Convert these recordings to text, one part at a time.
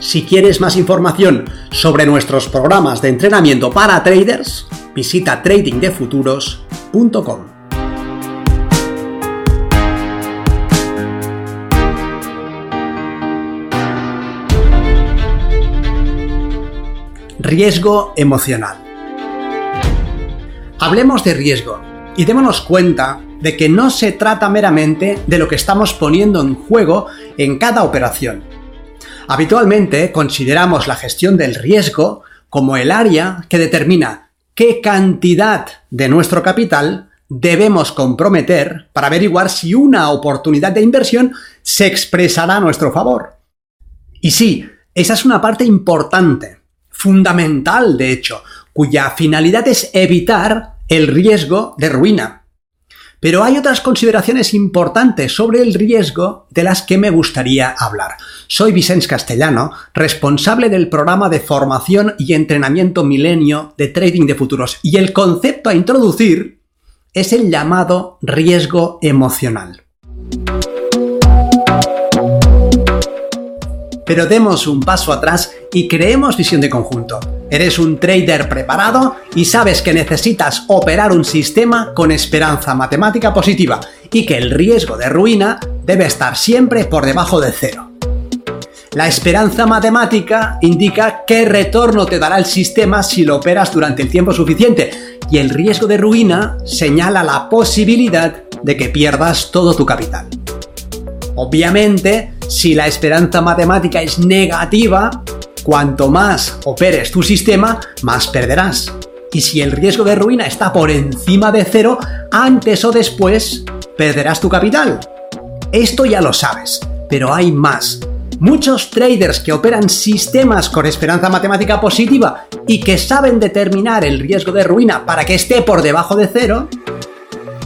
Si quieres más información sobre nuestros programas de entrenamiento para traders, visita tradingdefuturos.com. Riesgo emocional. Hablemos de riesgo y démonos cuenta de que no se trata meramente de lo que estamos poniendo en juego en cada operación. Habitualmente consideramos la gestión del riesgo como el área que determina qué cantidad de nuestro capital debemos comprometer para averiguar si una oportunidad de inversión se expresará a nuestro favor. Y sí, esa es una parte importante, fundamental de hecho, cuya finalidad es evitar el riesgo de ruina. Pero hay otras consideraciones importantes sobre el riesgo de las que me gustaría hablar. Soy Vicente Castellano, responsable del programa de formación y entrenamiento milenio de trading de futuros. Y el concepto a introducir es el llamado riesgo emocional. Pero demos un paso atrás y creemos visión de conjunto. Eres un trader preparado y sabes que necesitas operar un sistema con esperanza matemática positiva y que el riesgo de ruina debe estar siempre por debajo de cero. La esperanza matemática indica qué retorno te dará el sistema si lo operas durante el tiempo suficiente y el riesgo de ruina señala la posibilidad de que pierdas todo tu capital. Obviamente, si la esperanza matemática es negativa, Cuanto más operes tu sistema, más perderás. Y si el riesgo de ruina está por encima de cero, antes o después perderás tu capital. Esto ya lo sabes, pero hay más. Muchos traders que operan sistemas con esperanza matemática positiva y que saben determinar el riesgo de ruina para que esté por debajo de cero,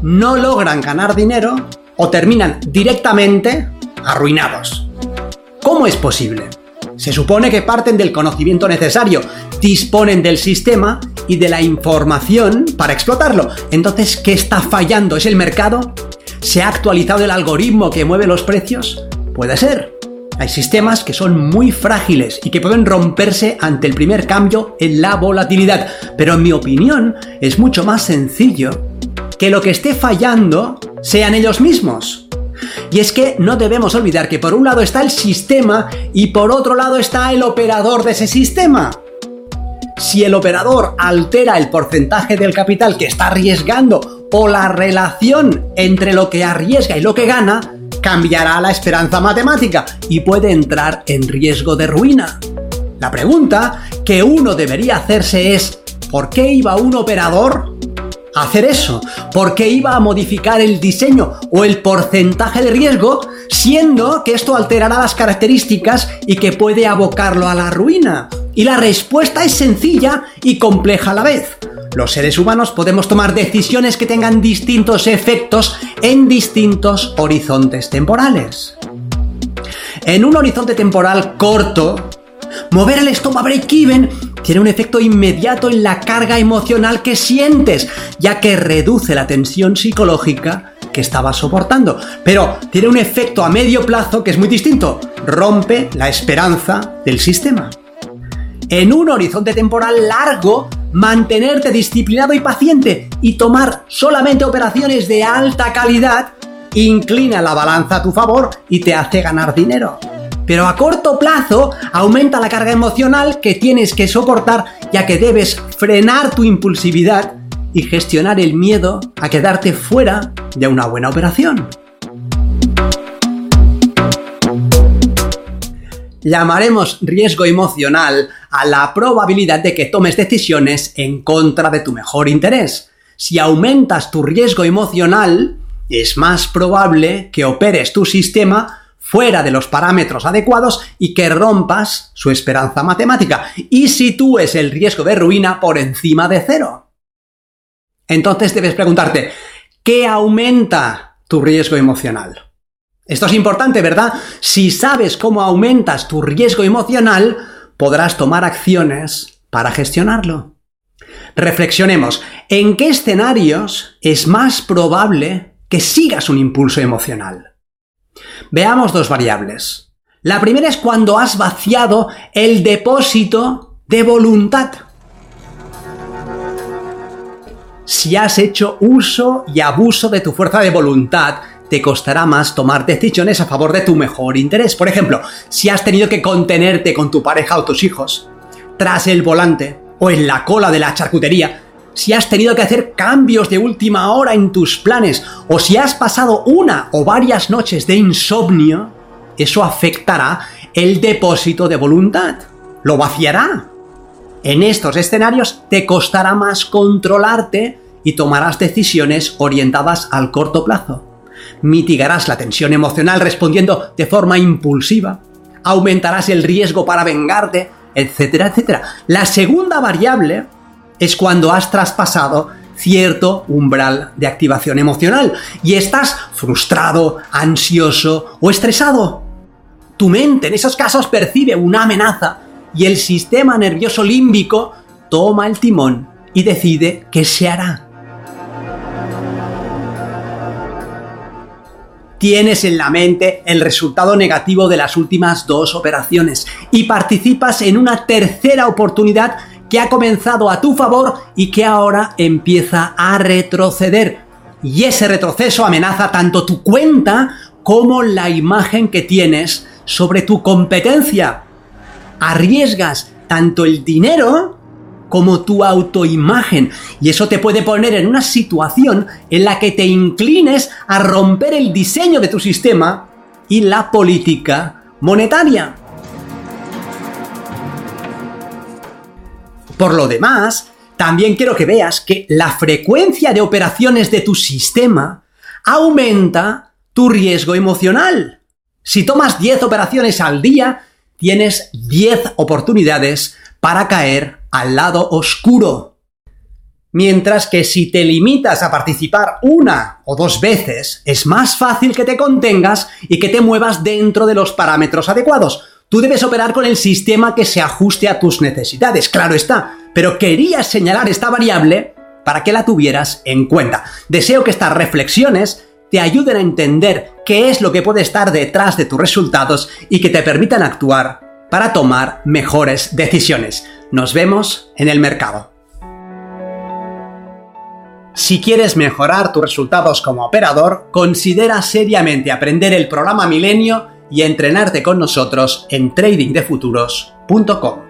no logran ganar dinero o terminan directamente arruinados. ¿Cómo es posible? Se supone que parten del conocimiento necesario, disponen del sistema y de la información para explotarlo. Entonces, ¿qué está fallando? ¿Es el mercado? ¿Se ha actualizado el algoritmo que mueve los precios? Puede ser. Hay sistemas que son muy frágiles y que pueden romperse ante el primer cambio en la volatilidad, pero en mi opinión es mucho más sencillo que lo que esté fallando sean ellos mismos. Y es que no debemos olvidar que por un lado está el sistema y por otro lado está el operador de ese sistema. Si el operador altera el porcentaje del capital que está arriesgando o la relación entre lo que arriesga y lo que gana, cambiará la esperanza matemática y puede entrar en riesgo de ruina. La pregunta que uno debería hacerse es, ¿por qué iba un operador hacer eso? porque iba a modificar el diseño o el porcentaje de riesgo, siendo que esto alterará las características y que puede abocarlo a la ruina? Y la respuesta es sencilla y compleja a la vez. Los seres humanos podemos tomar decisiones que tengan distintos efectos en distintos horizontes temporales. En un horizonte temporal corto, mover el stop break-even tiene un efecto inmediato en la carga emocional que sientes, ya que reduce la tensión psicológica que estabas soportando. Pero tiene un efecto a medio plazo que es muy distinto. Rompe la esperanza del sistema. En un horizonte temporal largo, mantenerte disciplinado y paciente y tomar solamente operaciones de alta calidad inclina la balanza a tu favor y te hace ganar dinero pero a corto plazo aumenta la carga emocional que tienes que soportar ya que debes frenar tu impulsividad y gestionar el miedo a quedarte fuera de una buena operación. Llamaremos riesgo emocional a la probabilidad de que tomes decisiones en contra de tu mejor interés. Si aumentas tu riesgo emocional, es más probable que operes tu sistema fuera de los parámetros adecuados y que rompas su esperanza matemática y sitúes el riesgo de ruina por encima de cero. Entonces debes preguntarte, ¿qué aumenta tu riesgo emocional? Esto es importante, ¿verdad? Si sabes cómo aumentas tu riesgo emocional, podrás tomar acciones para gestionarlo. Reflexionemos, ¿en qué escenarios es más probable que sigas un impulso emocional? Veamos dos variables. La primera es cuando has vaciado el depósito de voluntad. Si has hecho uso y abuso de tu fuerza de voluntad, te costará más tomar decisiones a favor de tu mejor interés. Por ejemplo, si has tenido que contenerte con tu pareja o tus hijos, tras el volante o en la cola de la charcutería, si has tenido que hacer cambios de última hora en tus planes o si has pasado una o varias noches de insomnio, eso afectará el depósito de voluntad. Lo vaciará. En estos escenarios te costará más controlarte y tomarás decisiones orientadas al corto plazo mitigarás la tensión emocional respondiendo de forma impulsiva, aumentarás el riesgo para vengarte, etcétera, etcétera. La segunda variable es cuando has traspasado cierto umbral de activación emocional y estás frustrado, ansioso o estresado. Tu mente en esos casos percibe una amenaza y el sistema nervioso límbico toma el timón y decide qué se hará. tienes en la mente el resultado negativo de las últimas dos operaciones y participas en una tercera oportunidad que ha comenzado a tu favor y que ahora empieza a retroceder. Y ese retroceso amenaza tanto tu cuenta como la imagen que tienes sobre tu competencia. Arriesgas tanto el dinero como tu autoimagen. Y eso te puede poner en una situación en la que te inclines a romper el diseño de tu sistema y la política monetaria. Por lo demás, también quiero que veas que la frecuencia de operaciones de tu sistema aumenta tu riesgo emocional. Si tomas 10 operaciones al día, tienes 10 oportunidades para caer al lado oscuro. Mientras que si te limitas a participar una o dos veces, es más fácil que te contengas y que te muevas dentro de los parámetros adecuados. Tú debes operar con el sistema que se ajuste a tus necesidades, claro está, pero quería señalar esta variable para que la tuvieras en cuenta. Deseo que estas reflexiones te ayuden a entender qué es lo que puede estar detrás de tus resultados y que te permitan actuar para tomar mejores decisiones. Nos vemos en el mercado. Si quieres mejorar tus resultados como operador, considera seriamente aprender el programa Milenio y entrenarte con nosotros en tradingdefuturos.com.